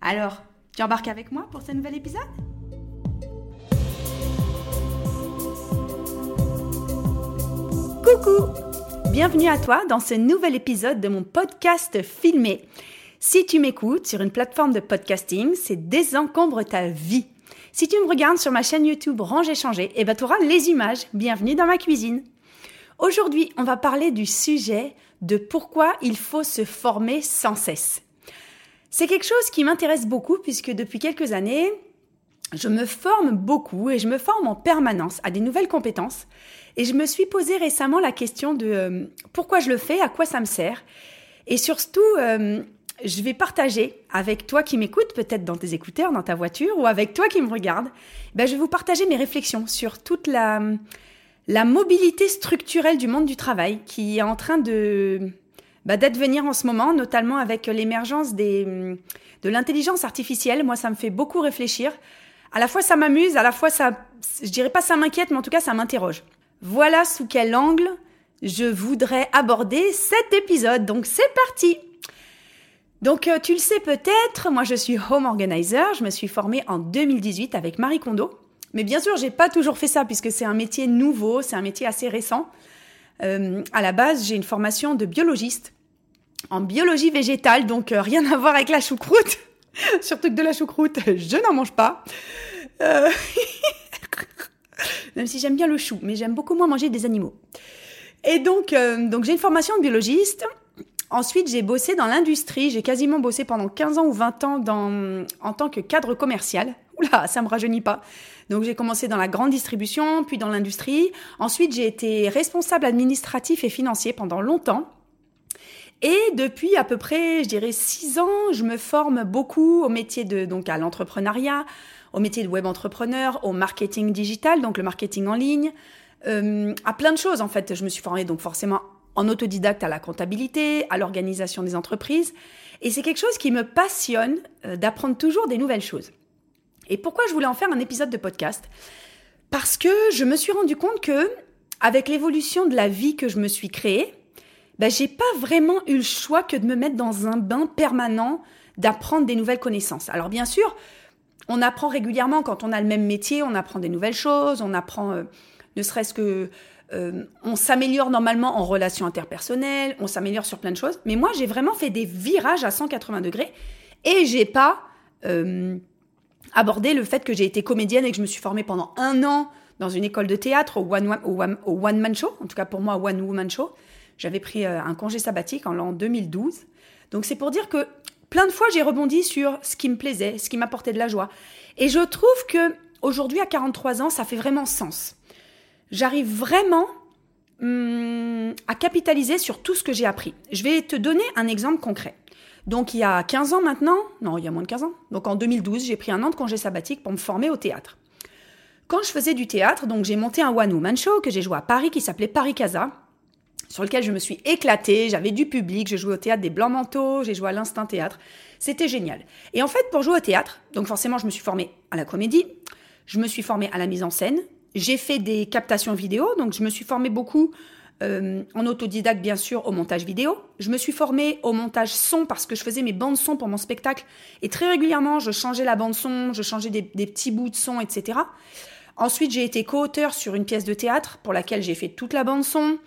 Alors, tu embarques avec moi pour ce nouvel épisode? Coucou Bienvenue à toi dans ce nouvel épisode de mon podcast filmé. Si tu m'écoutes sur une plateforme de podcasting, c'est Désencombre ta vie. Si tu me regardes sur ma chaîne YouTube Range et Changer, eh ben, tu auras les images. Bienvenue dans ma cuisine. Aujourd'hui, on va parler du sujet de pourquoi il faut se former sans cesse. C'est quelque chose qui m'intéresse beaucoup puisque depuis quelques années, je me forme beaucoup et je me forme en permanence à des nouvelles compétences. Et je me suis posé récemment la question de euh, pourquoi je le fais, à quoi ça me sert. Et surtout, euh, je vais partager avec toi qui m'écoutes, peut-être dans tes écouteurs, dans ta voiture, ou avec toi qui me regarde, ben, je vais vous partager mes réflexions sur toute la, la mobilité structurelle du monde du travail qui est en train de bah, d'advenir en ce moment, notamment avec l'émergence des de l'intelligence artificielle. Moi, ça me fait beaucoup réfléchir. À la fois, ça m'amuse, à la fois, ça, je dirais pas ça m'inquiète, mais en tout cas, ça m'interroge. Voilà sous quel angle je voudrais aborder cet épisode. Donc, c'est parti. Donc, euh, tu le sais peut-être, moi, je suis home organizer. Je me suis formée en 2018 avec Marie Kondo. Mais bien sûr, j'ai pas toujours fait ça puisque c'est un métier nouveau, c'est un métier assez récent. Euh, à la base, j'ai une formation de biologiste en biologie végétale, donc euh, rien à voir avec la choucroute. Surtout que de la choucroute, je n'en mange pas. Euh... Même si j'aime bien le chou, mais j'aime beaucoup moins manger des animaux. Et donc, euh, donc j'ai une formation de biologiste. Ensuite, j'ai bossé dans l'industrie. J'ai quasiment bossé pendant 15 ans ou 20 ans dans, en tant que cadre commercial. Oula, ça me rajeunit pas. Donc j'ai commencé dans la grande distribution, puis dans l'industrie. Ensuite, j'ai été responsable administratif et financier pendant longtemps. Et depuis à peu près, je dirais, six ans, je me forme beaucoup au métier de, donc à l'entrepreneuriat, au métier de web entrepreneur, au marketing digital, donc le marketing en ligne, euh, à plein de choses en fait. Je me suis formée donc forcément en autodidacte à la comptabilité, à l'organisation des entreprises. Et c'est quelque chose qui me passionne euh, d'apprendre toujours des nouvelles choses. Et pourquoi je voulais en faire un épisode de podcast? Parce que je me suis rendu compte que, avec l'évolution de la vie que je me suis créée, ben, j'ai pas vraiment eu le choix que de me mettre dans un bain permanent d'apprendre des nouvelles connaissances. Alors bien sûr, on apprend régulièrement quand on a le même métier, on apprend des nouvelles choses, on apprend euh, ne serait-ce que euh, on s'améliore normalement en relations interpersonnelles, on s'améliore sur plein de choses. Mais moi, j'ai vraiment fait des virages à 180 degrés et j'ai pas euh, abordé le fait que j'ai été comédienne et que je me suis formée pendant un an dans une école de théâtre au one, au au man show, en tout cas pour moi, one woman show. J'avais pris euh, un congé sabbatique en l'an 2012. Donc c'est pour dire que plein de fois j'ai rebondi sur ce qui me plaisait, ce qui m'apportait de la joie. Et je trouve que aujourd'hui à 43 ans, ça fait vraiment sens. J'arrive vraiment hum, à capitaliser sur tout ce que j'ai appris. Je vais te donner un exemple concret. Donc il y a 15 ans maintenant, non, il y a moins de 15 ans. Donc en 2012, j'ai pris un an de congé sabbatique pour me former au théâtre. Quand je faisais du théâtre, donc j'ai monté un one woman show que j'ai joué à Paris qui s'appelait Paris Casa sur lequel je me suis éclatée, j'avais du public, j'ai joué au théâtre des Blancs Manteaux, j'ai joué à l'Instinct Théâtre. C'était génial. Et en fait, pour jouer au théâtre, donc forcément, je me suis formée à la comédie, je me suis formée à la mise en scène, j'ai fait des captations vidéo, donc je me suis formée beaucoup euh, en autodidacte, bien sûr, au montage vidéo. Je me suis formée au montage son parce que je faisais mes bandes son pour mon spectacle. Et très régulièrement, je changeais la bande son, je changeais des, des petits bouts de son, etc. Ensuite, j'ai été co-auteur sur une pièce de théâtre pour laquelle j'ai fait toute la bande son.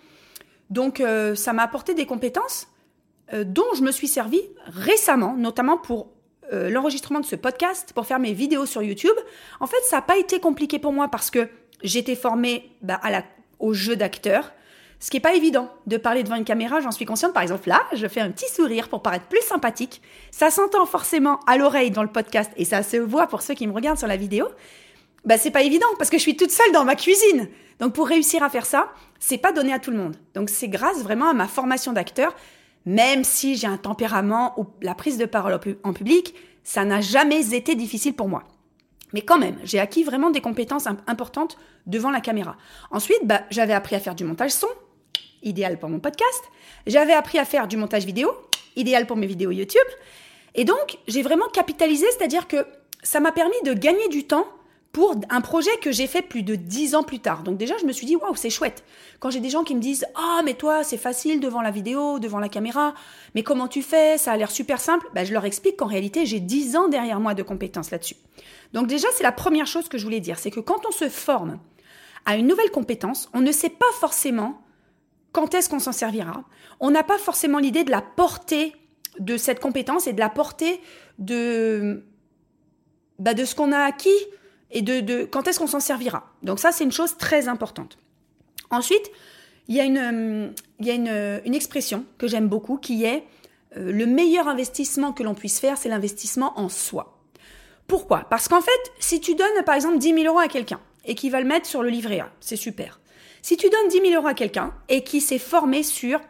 Donc euh, ça m'a apporté des compétences euh, dont je me suis servi récemment, notamment pour euh, l'enregistrement de ce podcast, pour faire mes vidéos sur YouTube. En fait, ça n'a pas été compliqué pour moi parce que j'étais formée bah, au jeu d'acteur. Ce qui n'est pas évident de parler devant une caméra, j'en suis consciente. Par exemple, là, je fais un petit sourire pour paraître plus sympathique. Ça s'entend forcément à l'oreille dans le podcast et ça se voit pour ceux qui me regardent sur la vidéo bah c'est pas évident parce que je suis toute seule dans ma cuisine. Donc pour réussir à faire ça, c'est pas donné à tout le monde. Donc c'est grâce vraiment à ma formation d'acteur, même si j'ai un tempérament où la prise de parole en public, ça n'a jamais été difficile pour moi. Mais quand même, j'ai acquis vraiment des compétences importantes devant la caméra. Ensuite, bah, j'avais appris à faire du montage son, idéal pour mon podcast. J'avais appris à faire du montage vidéo, idéal pour mes vidéos YouTube. Et donc, j'ai vraiment capitalisé, c'est-à-dire que ça m'a permis de gagner du temps pour un projet que j'ai fait plus de dix ans plus tard. Donc déjà, je me suis dit, waouh, c'est chouette. Quand j'ai des gens qui me disent, ah, mais toi, c'est facile devant la vidéo, devant la caméra, mais comment tu fais? Ça a l'air super simple. Ben, je leur explique qu'en réalité, j'ai dix ans derrière moi de compétences là-dessus. Donc déjà, c'est la première chose que je voulais dire, c'est que quand on se forme à une nouvelle compétence, on ne sait pas forcément quand est-ce qu'on s'en servira. On n'a pas forcément l'idée de la portée de cette compétence et de la portée de, bah, de ce qu'on a acquis et de, quand est-ce qu'on s'en servira. Donc ça, c'est une chose très importante. Ensuite, il y a une, il y a une, une expression que j'aime beaucoup qui est euh, le meilleur investissement que l'on puisse faire, c'est l'investissement en soi. Pourquoi? Parce qu'en fait, si tu donnes par exemple 10 000 euros à quelqu'un et qu'il va le mettre sur le livret A, c'est super. Si tu donnes 10 000 euros à quelqu'un et qui s'est formé sur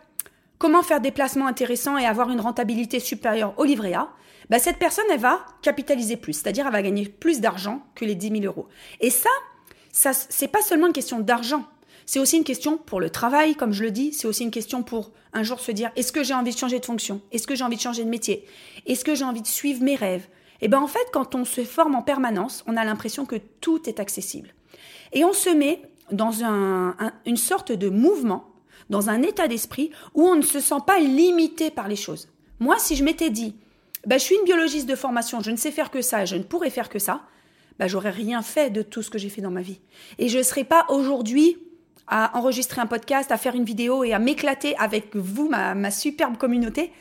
comment faire des placements intéressants et avoir une rentabilité supérieure au livret A, bah, cette personne, elle va capitaliser plus, c'est-à-dire elle va gagner plus d'argent que les 10 000 euros. Et ça, ça c'est pas seulement une question d'argent, c'est aussi une question pour le travail, comme je le dis, c'est aussi une question pour un jour se dire, est-ce que j'ai envie de changer de fonction? Est-ce que j'ai envie de changer de métier? Est-ce que j'ai envie de suivre mes rêves? Et bien en fait, quand on se forme en permanence, on a l'impression que tout est accessible. Et on se met dans un, une sorte de mouvement, dans un état d'esprit où on ne se sent pas limité par les choses. Moi, si je m'étais dit, bah, je suis une biologiste de formation, je ne sais faire que ça, je ne pourrais faire que ça, bah, j'aurais rien fait de tout ce que j'ai fait dans ma vie. Et je ne serais pas aujourd'hui à enregistrer un podcast, à faire une vidéo et à m'éclater avec vous, ma, superbe communauté,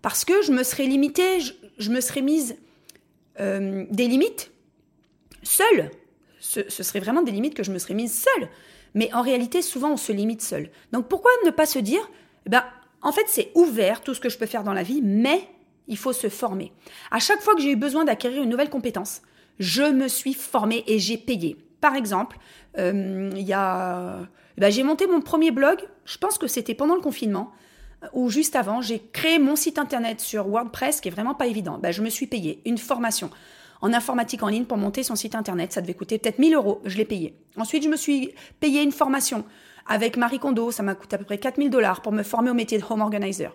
parce que je me serais limitée, je, me serais mise euh, des limites seule. Ce, ce serait vraiment des limites que je me serais mise seule. Mais en réalité, souvent, on se limite seul. Donc pourquoi ne pas se dire, ben, en fait, c'est ouvert tout ce que je peux faire dans la vie, mais il faut se former. À chaque fois que j'ai eu besoin d'acquérir une nouvelle compétence, je me suis formée et j'ai payé. Par exemple, euh, il a, bah, j'ai monté mon premier blog. Je pense que c'était pendant le confinement ou juste avant. J'ai créé mon site internet sur WordPress, qui est vraiment pas évident. Bah, je me suis payé une formation en informatique en ligne pour monter son site internet. Ça devait coûter peut-être 1000 euros. Je l'ai payé. Ensuite, je me suis payé une formation avec Marie Kondo. Ça m'a coûté à peu près 4000 dollars pour me former au métier de home organizer.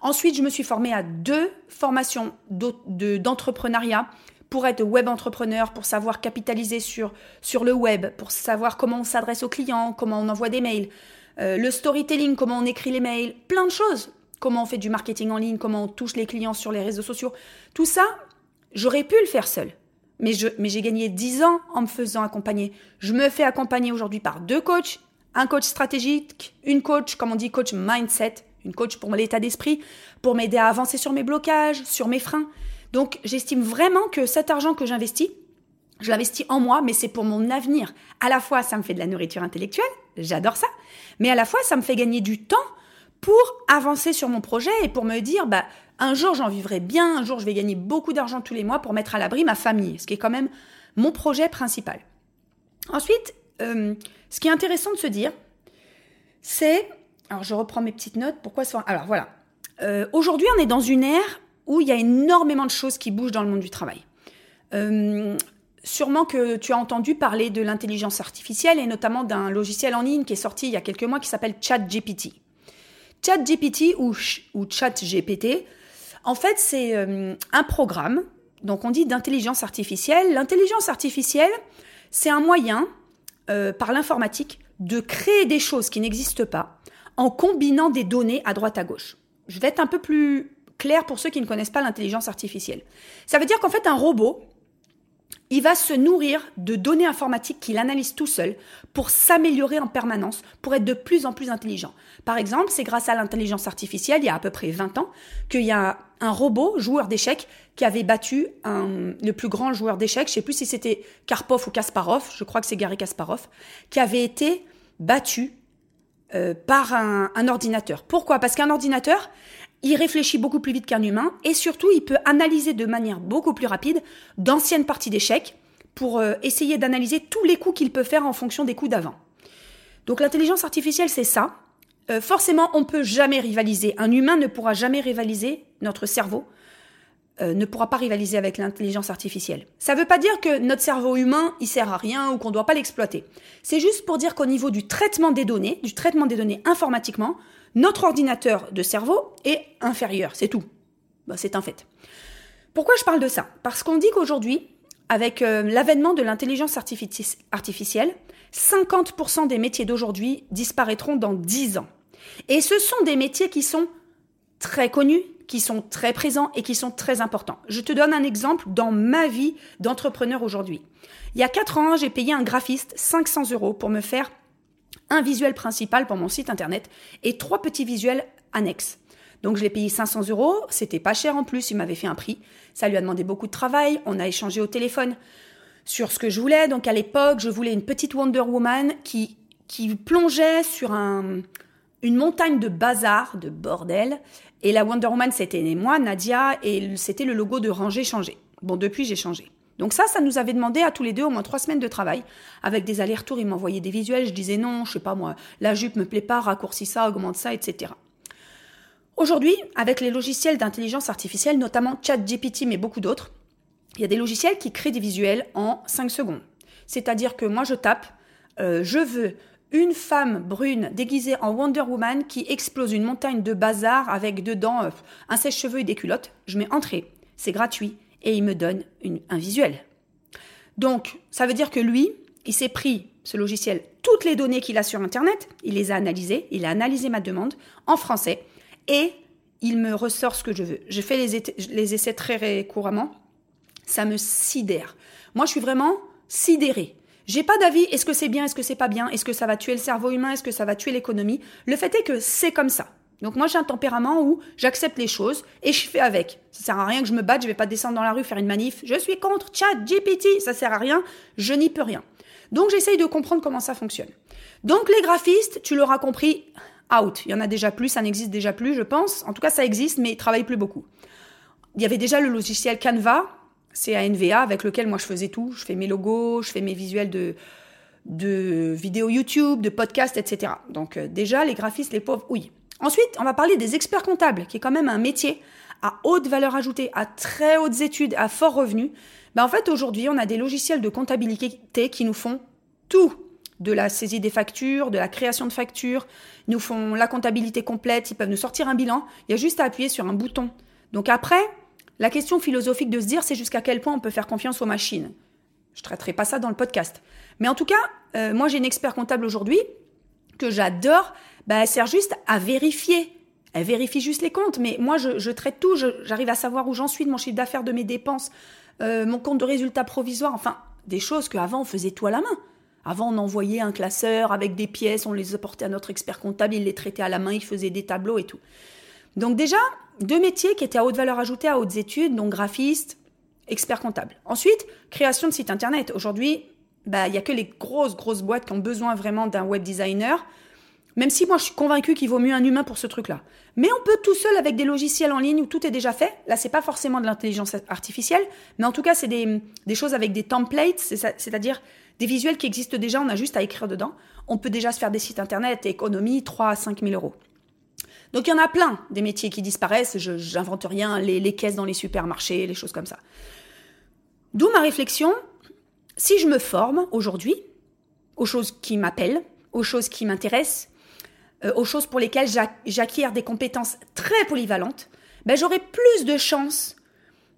Ensuite, je me suis formée à deux formations d'entrepreneuriat pour être web entrepreneur, pour savoir capitaliser sur, sur le web, pour savoir comment on s'adresse aux clients, comment on envoie des mails, euh, le storytelling, comment on écrit les mails, plein de choses. Comment on fait du marketing en ligne, comment on touche les clients sur les réseaux sociaux. Tout ça, j'aurais pu le faire seul. Mais, je, mais j'ai gagné 10 ans en me faisant accompagner. Je me fais accompagner aujourd'hui par deux coachs, un coach stratégique, une coach, comme on dit, coach mindset, une coach pour l'état d'esprit, pour m'aider à avancer sur mes blocages, sur mes freins. Donc j'estime vraiment que cet argent que j'investis, je l'investis en moi, mais c'est pour mon avenir. À la fois, ça me fait de la nourriture intellectuelle, j'adore ça, mais à la fois, ça me fait gagner du temps pour avancer sur mon projet et pour me dire, bah, un jour j'en vivrai bien, un jour je vais gagner beaucoup d'argent tous les mois pour mettre à l'abri ma famille, ce qui est quand même mon projet principal. Ensuite, euh, ce qui est intéressant de se dire, c'est alors je reprends mes petites notes. Pourquoi ça Alors voilà. Euh, aujourd'hui, on est dans une ère où il y a énormément de choses qui bougent dans le monde du travail. Euh, sûrement que tu as entendu parler de l'intelligence artificielle et notamment d'un logiciel en ligne qui est sorti il y a quelques mois qui s'appelle ChatGPT. ChatGPT ou, ou ChatGPT, en fait, c'est euh, un programme, donc on dit d'intelligence artificielle. L'intelligence artificielle, c'est un moyen, par l'informatique, de créer des choses qui n'existent pas en combinant des données à droite à gauche. Je vais être un peu plus clair pour ceux qui ne connaissent pas l'intelligence artificielle. Ça veut dire qu'en fait, un robot, il va se nourrir de données informatiques qu'il analyse tout seul pour s'améliorer en permanence, pour être de plus en plus intelligent. Par exemple, c'est grâce à l'intelligence artificielle, il y a à peu près 20 ans, qu'il y a un robot, joueur d'échecs, qui avait battu le plus grand joueur d'échecs, je ne sais plus si c'était Karpov ou Kasparov, je crois que c'est Gary Kasparov, qui avait été battu euh, par un, ordinateur. Pourquoi? Parce qu'un ordinateur, il réfléchit beaucoup plus vite qu'un humain et surtout, il peut analyser de manière beaucoup plus rapide d'anciennes parties d'échecs pour euh, essayer d'analyser tous les coups qu'il peut faire en fonction des coups d'avant. Donc l'intelligence artificielle, c'est ça. Euh, forcément, on peut jamais rivaliser. Un humain ne pourra jamais rivaliser notre cerveau euh, ne pourra pas rivaliser avec l'intelligence artificielle. Ça ne veut pas dire que notre cerveau humain, il sert à rien ou qu'on ne doit pas l'exploiter. C'est juste pour dire qu'au niveau du traitement des données, du traitement des données informatiquement, notre ordinateur de cerveau est inférieur, c'est tout. Bah, c'est un fait. Pourquoi je parle de ça? Parce qu'on dit qu'aujourd'hui, avec euh, l'avènement de l'intelligence artificielle, 50% des métiers d'aujourd'hui disparaîtront dans 10 ans. Et ce sont des métiers qui sont très connus, qui sont très présents et qui sont très importants. Je te donne un exemple dans ma vie d'entrepreneur aujourd'hui. Il y a 4 ans, j'ai payé un graphiste 500 euros pour me faire un visuel principal pour mon site internet et trois petits visuels annexes. Donc je l'ai payé 500 euros, c'était pas cher en plus, il m'avait fait un prix. Ça lui a demandé beaucoup de travail, on a échangé au téléphone sur ce que je voulais. Donc à l'époque, je voulais une petite Wonder Woman qui, qui plongeait sur un, une montagne de bazar, de bordel. Et la Wonder Woman, c'était moi, Nadia, et c'était le logo de Ranger Changer. Bon, depuis, j'ai changé. Donc ça, ça nous avait demandé à tous les deux au moins trois semaines de travail, avec des allers-retours. Il m'envoyait des visuels, je disais non, je sais pas moi, la jupe me plaît pas, raccourcis ça, augmente ça, etc. Aujourd'hui, avec les logiciels d'intelligence artificielle, notamment ChatGPT, mais beaucoup d'autres, il y a des logiciels qui créent des visuels en 5 secondes. C'est-à-dire que moi, je tape, euh, je veux une femme brune déguisée en Wonder Woman qui explose une montagne de bazar avec dedans euh, un sèche-cheveux et des culottes. Je mets entrée, c'est gratuit et il me donne un visuel. Donc, ça veut dire que lui, il s'est pris, ce logiciel, toutes les données qu'il a sur Internet, il les a analysées, il a analysé ma demande en français et il me ressort ce que je veux. Je fais les, essais très couramment, ça me sidère. Moi, je suis vraiment sidérée. J'ai pas d'avis, est-ce que c'est bien, est-ce que c'est pas bien, est-ce que ça va tuer le cerveau humain, est-ce que ça va tuer l'économie? Le fait est que c'est comme ça. Donc moi j'ai un tempérament où j'accepte les choses et je fais avec. Ça sert à rien que je me batte, je vais pas descendre dans la rue faire une manif. Je suis contre chat GPT, ça sert à rien, je n'y peux rien. Donc j'essaye de comprendre comment ça fonctionne. Donc les graphistes, tu l'auras compris, out. Il y en a déjà plus, ça n'existe déjà plus, je pense. En tout cas ça existe, mais ils travaillent plus beaucoup. Il y avait déjà le logiciel Canva, c'est ANVA avec lequel moi je faisais tout. Je fais mes logos, je fais mes visuels de, de vidéos YouTube, de podcasts, etc. Donc euh, déjà, les graphistes, les pauvres, oui. Ensuite, on va parler des experts comptables, qui est quand même un métier à haute valeur ajoutée, à très hautes études, à fort revenu. Ben, en fait, aujourd'hui, on a des logiciels de comptabilité qui nous font tout. De la saisie des factures, de la création de factures, ils nous font la comptabilité complète, ils peuvent nous sortir un bilan. Il y a juste à appuyer sur un bouton. Donc après, la question philosophique de se dire, c'est jusqu'à quel point on peut faire confiance aux machines. Je traiterai pas ça dans le podcast. Mais en tout cas, euh, moi j'ai une expert comptable aujourd'hui que j'adore. Bah, elle sert juste à vérifier. Elle vérifie juste les comptes. Mais moi, je, traite tout. J'arrive à savoir où j'en suis de mon chiffre d'affaires, de mes dépenses, euh, mon compte de résultat provisoire. Enfin, des choses qu'avant on faisait tout à la main. Avant, on envoyait un classeur avec des pièces, on les apportait à notre expert comptable, il les traitait à la main, il faisait des tableaux et tout. Donc déjà, deux métiers qui étaient à haute valeur ajoutée, à hautes études, donc graphiste, expert comptable. Ensuite, création de site internet. Aujourd'hui, bah, il n'y a que les grosses, grosses boîtes qui ont besoin vraiment d'un web designer. Même si moi, je suis convaincue qu'il vaut mieux un humain pour ce truc-là. Mais on peut tout seul avec des logiciels en ligne où tout est déjà fait. Là, c'est pas forcément de l'intelligence artificielle, mais en tout cas, c'est des, choses avec des templates, c'est-à-dire des visuels qui existent déjà, on a juste à écrire dedans. On peut déjà se faire des sites internet et économie 3 à 5 000 euros. Donc il y en a plein des métiers qui disparaissent, je j'invente rien, les, caisses dans les supermarchés, les choses comme ça. D'où ma réflexion, si je me forme aujourd'hui aux choses qui m'appellent, aux choses qui m'intéressent, euh, aux choses pour lesquelles j'acquiers des compétences très polyvalentes, ben, j'aurai plus de chances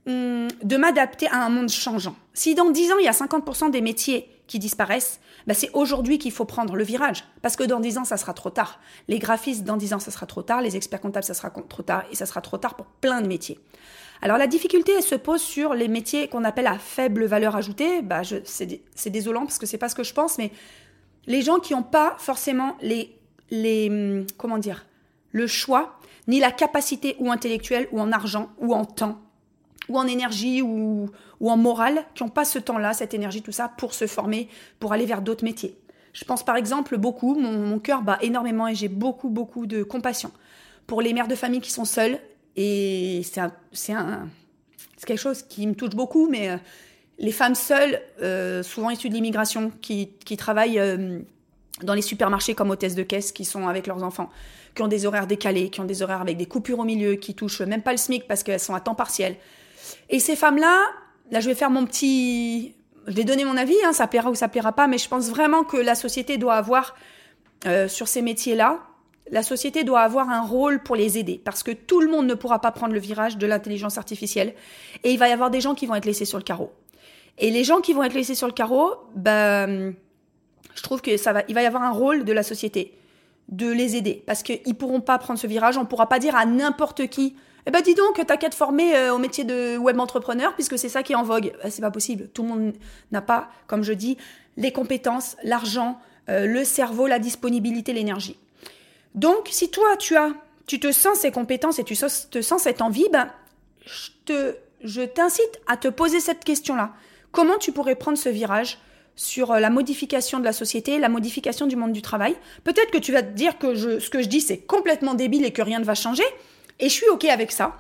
hum, de m'adapter à un monde changeant. Si dans 10 ans, il y a 50% des métiers qui disparaissent, bah, c'est aujourd'hui qu'il faut prendre le virage. Parce que dans 10 ans, ça sera trop tard. Les graphistes, dans 10 ans, ça sera trop tard. Les experts comptables, ça sera trop tard. Et ça sera trop tard pour plein de métiers. Alors la difficulté, elle se pose sur les métiers qu'on appelle à faible valeur ajoutée. Bah, c'est désolant parce que c'est pas ce que je pense, mais les gens qui n'ont pas forcément les, les, hum, comment dire, le choix, ni la capacité ou intellectuelle, ou en argent, ou en temps, ou en énergie ou, ou en morale, qui n'ont pas ce temps-là, cette énergie, tout ça, pour se former, pour aller vers d'autres métiers. Je pense par exemple beaucoup, mon, cœur bat énormément et j'ai beaucoup, beaucoup de compassion pour les mères de famille qui sont seules. Et c'est un, c'est quelque chose qui me touche beaucoup, mais euh, les femmes seules, euh, souvent issues de l'immigration, qui, qui travaillent euh, dans les supermarchés comme hôtesses de caisse, qui sont avec leurs enfants, qui ont des horaires décalés, qui ont des horaires avec des coupures au milieu, qui touchent même pas le SMIC parce qu'elles sont à temps partiel, Et ces femmes-là, là, je vais faire mon petit, je vais donner mon avis, hein, ça plaira ou ça plaira pas, mais je pense vraiment que la société doit avoir euh, sur ces métiers-là, la société doit avoir un rôle pour les aider parce que tout le monde ne pourra pas prendre le virage de l'intelligence artificielle et il va y avoir des gens qui vont être laissés sur le carreau. Et les gens qui vont être laissés sur le carreau, ben, je trouve que ça va, il va y avoir un rôle de la société de les aider parce qu'ils pourront pas prendre ce virage. On pourra pas dire à n'importe qui, eh ben dis donc, t'as qu'à te former euh, au métier de web entrepreneur puisque c'est ça qui est en vogue. Ben, c'est pas possible. Tout le monde n'a pas, comme je dis, les compétences, l'argent, euh, le cerveau, la disponibilité, l'énergie. Donc, si toi, tu as, tu te sens ces compétences et tu te sens cette envie, ben, je t'incite à te poser cette question-là. Comment tu pourrais prendre ce virage sur euh, la modification de la société, la modification du monde du travail Peut-être que tu vas te dire que je, ce que je dis, c'est complètement débile et que rien ne va changer. Et je suis OK avec ça.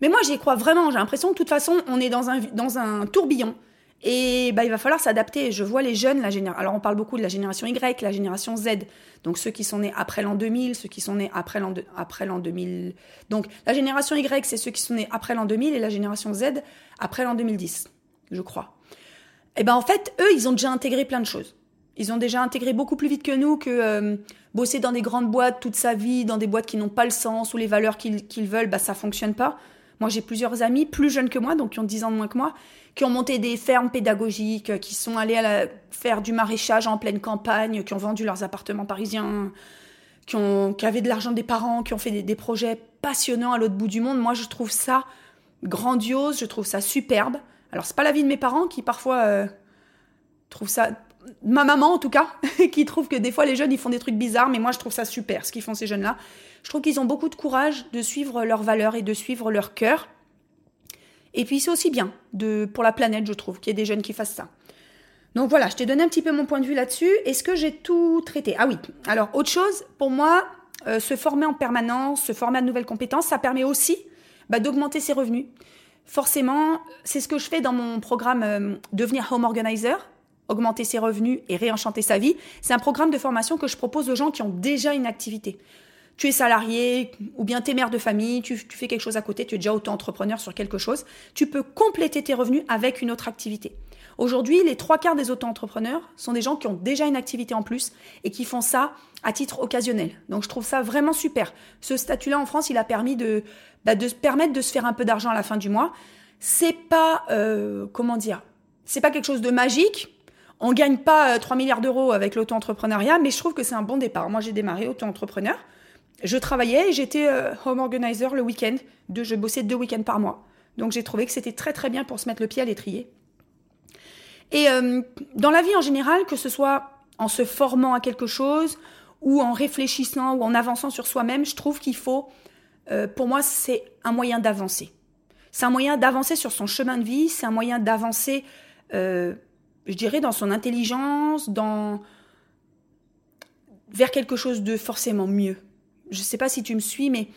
Mais moi, j'y crois vraiment. J'ai l'impression que de toute façon, on est dans un, dans un tourbillon. Et bah, il va falloir s'adapter. Je vois les jeunes, la génération. Alors, on parle beaucoup de la génération Y, la génération Z. Donc, ceux qui sont nés après l'an 2000, ceux qui sont nés après l'an, après l'an 2000. Donc, la génération Y, c'est ceux qui sont nés après l'an 2000 et la génération Z après l'an 2010, je crois. Eh ben, en fait, eux, ils ont déjà intégré plein de choses. Ils ont déjà intégré beaucoup plus vite que nous que euh, bosser dans des grandes boîtes toute sa vie, dans des boîtes qui n'ont pas le sens ou les valeurs qu'ils, veulent, bah, ça fonctionne pas. Moi, j'ai plusieurs amis plus jeunes que moi, donc qui ont 10 ans de moins que moi, qui ont monté des fermes pédagogiques, qui sont allés à faire du maraîchage en pleine campagne, qui ont vendu leurs appartements parisiens, qui, ont, qui avaient de l'argent des parents, qui ont fait des, projets passionnants à l'autre bout du monde. Moi, je trouve ça grandiose, je trouve ça superbe. Alors, c'est pas la vie de mes parents qui parfois euh, trouvent ça ma maman en tout cas, qui trouve que des fois les jeunes ils font des trucs bizarres, mais moi je trouve ça super ce qu'ils font ces jeunes-là. Je trouve qu'ils ont beaucoup de courage de suivre leurs valeurs et de suivre leur cœur. Et puis c'est aussi bien de, pour la planète, je trouve, qu'il y ait des jeunes qui fassent ça. Donc voilà, je t'ai donné un petit peu mon point de vue là-dessus. Est-ce que j'ai tout traité? Ah oui. Alors autre chose, pour moi, euh, se former en permanence, se former à de nouvelles compétences, ça permet aussi bah, d'augmenter ses revenus. Forcément, c'est ce que je fais dans mon programme euh, Devenir Home Organizer, augmenter ses revenus et réenchanter sa vie. C'est un programme de formation que je propose aux gens qui ont déjà une activité tu es salarié ou bien tu es mère de famille, tu, fais quelque chose à côté, tu es déjà auto-entrepreneur sur quelque chose, tu peux compléter tes revenus avec une autre activité. Aujourd'hui, les trois quarts des auto-entrepreneurs sont des gens qui ont déjà une activité en plus et qui font ça à titre occasionnel. Donc je trouve ça vraiment super. Ce statut-là en France, il a permis de, bah, permettre de se faire un peu d'argent à la fin du mois. C'est pas, euh, comment dire, c'est pas quelque chose de magique. On gagne pas 3 euh, milliards d'euros avec l'auto-entrepreneuriat, mais je trouve que c'est un bon départ. Moi, j'ai démarré auto-entrepreneur je travaillais j'étais euh, home organizer le week-end. je bossais deux week-ends par mois. Donc j'ai trouvé que c'était très très bien pour se mettre le pied à l'étrier. Et euh, dans la vie en général, que ce soit en se formant à quelque chose ou en réfléchissant ou en avançant sur soi-même, je trouve qu'il faut, euh, pour moi, c'est un moyen d'avancer. C'est un moyen d'avancer sur son chemin de vie, c'est un moyen d'avancer, je dirais, dans son intelligence, dans vers quelque chose de forcément mieux je ne sais pas si tu me suis, mais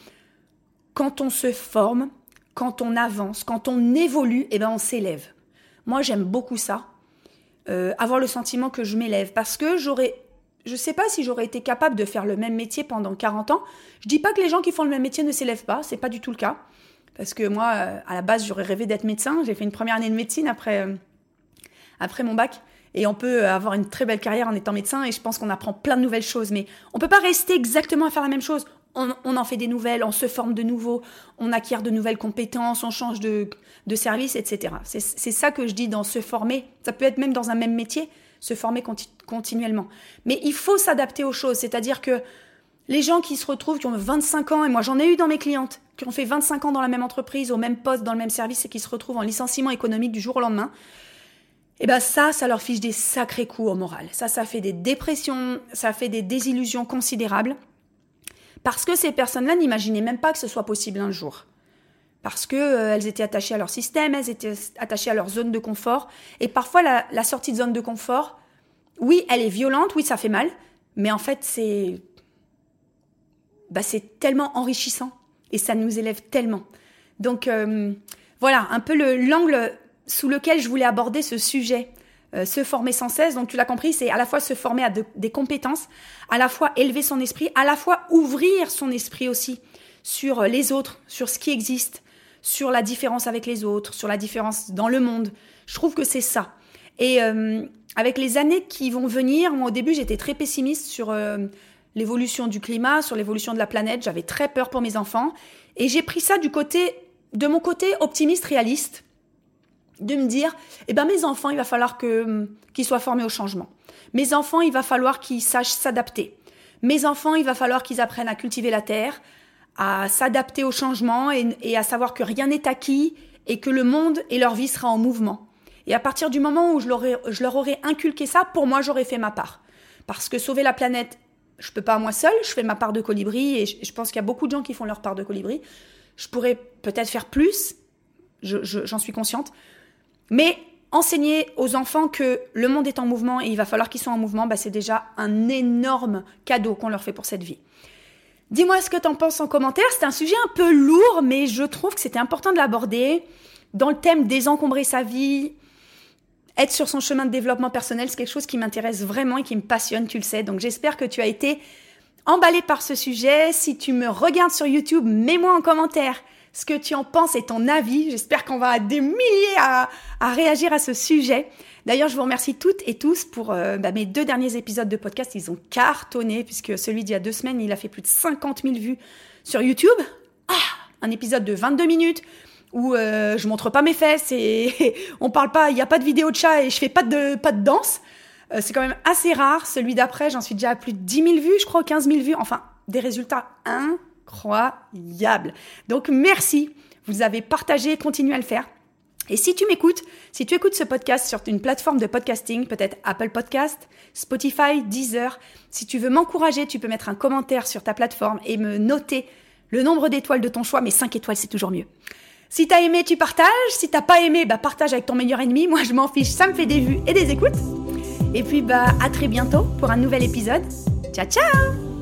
quand on se forme, quand on avance, quand on évolue, eh ben on s'élève. Moi, j'aime beaucoup ça. Euh, avoir le sentiment que je m'élève parce que j'aurais je ne sais pas si j'aurais été capable de faire le même métier pendant 40 ans. Je dis pas que les gens qui font le même métier ne s'élèvent pas, c'est pas du tout le cas. Parce que moi, euh, à la base, j'aurais rêvé d'être médecin. J'ai fait une première année de médecine après, euh, après mon bac. Et on peut avoir une très belle carrière en étant médecin et je pense qu'on apprend plein de nouvelles choses. Mais on peut pas rester exactement à faire la même chose. On, en fait des nouvelles, on se forme de nouveau, on acquiert de nouvelles compétences, on change de, de service, etc. C'est ça que je dis dans se former. Ça peut être même dans un même métier, se former continuellement. Mais il faut s'adapter aux choses. C'est-à-dire que les gens qui se retrouvent, qui ont 25 ans, et moi j'en ai eu dans mes clientes, qui ont fait 25 ans dans la même entreprise, au même poste, dans le même service, et qui se retrouvent en licenciement économique du jour au lendemain, eh ben ça, ça leur fiche des sacrés coups au moral. Ça, ça fait des dépressions, ça fait des désillusions considérables. Parce que ces personnes-là n'imaginaient même pas que ce soit possible un jour. Parce que euh, elles étaient attachées à leur système, elles étaient attachées à leur zone de confort. Et parfois, la, sortie de zone de confort, oui, elle est violente, oui, ça fait mal. Mais en fait, c'est, bah, c'est tellement enrichissant et ça nous élève tellement. Donc euh, voilà, un peu le l'angle sous lequel je voulais aborder ce sujet. Euh, se former sans cesse, donc tu l'as compris, c'est à la fois se former à des compétences, à la fois élever son esprit, à la fois ouvrir son esprit aussi sur euh, les autres, sur ce qui existe, sur la différence avec les autres, sur la différence dans le monde. Je trouve que c'est ça. Et euh, avec les années qui vont venir, moi au début j'étais très pessimiste sur euh, l'évolution du climat, sur l'évolution de la planète. J'avais très peur pour mes enfants. Et j'ai pris ça du côté, de mon côté optimiste, réaliste, de me dire, eh ben mes enfants, il va falloir que qu'ils soient formés au changement. Mes enfants, il va falloir qu'ils sachent s'adapter. Mes enfants, il va falloir qu'ils apprennent à cultiver la terre, à s'adapter au changement et, à savoir que rien n'est acquis et que le monde et leur vie sera en mouvement. Et à partir du moment où je leur, je leur aurais inculqué ça, pour moi, j'aurais fait ma part. Parce que sauver la planète, je peux pas moi seule, je fais ma part de colibri et je, pense qu'il y a beaucoup de gens qui font leur part de colibri. Je pourrais peut-être faire plus, j'en je, suis consciente. Mais enseigner aux enfants que le monde est en mouvement et il va falloir qu'ils soient en mouvement, bah, c'est déjà un énorme cadeau qu'on leur fait pour cette vie. Dis-moi ce que tu en penses en commentaire. C'est un sujet un peu lourd, mais je trouve que c'était important de l'aborder. Dans le thème désencombrer sa vie, être sur son chemin de développement personnel, c'est quelque chose qui m'intéresse vraiment et qui me passionne, tu le sais. Donc j'espère que tu as été emballé par ce sujet. Si tu me regardes sur YouTube, mets-moi en commentaire ce que tu en penses et ton avis. J'espère qu'on va des milliers à, réagir à ce sujet. D'ailleurs, je vous remercie toutes et tous pour euh, bah, mes deux derniers épisodes de podcast. Ils ont cartonné puisque celui d'il y a deux semaines, il a fait plus de 50 000 vues sur YouTube. Ah, un épisode de 22 minutes où euh, je montre pas mes fesses et on parle pas, il n'y a pas de vidéo de chat et je fais pas de, pas de danse. Euh, c'est quand même assez rare. Celui d'après, j'en suis déjà à plus de 10 000 vues, je crois, 15 000 vues. Enfin, des résultats incroyables. Donc, merci. Vous avez partagé, continuez à le faire. Et si tu m'écoutes, si tu écoutes ce podcast sur une plateforme de podcasting, peut-être Apple Podcast, Spotify, Deezer, si tu veux m'encourager, tu peux mettre un commentaire sur ta plateforme et me noter le nombre d'étoiles de ton choix, mais 5 étoiles, c'est toujours mieux. Si t'as aimé, tu partages. Si t'as pas aimé, bah partage avec ton meilleur ennemi. Moi, je m'en fiche, ça me fait des vues et des écoutes. Et puis, bah, à très bientôt pour un nouvel épisode. Ciao, ciao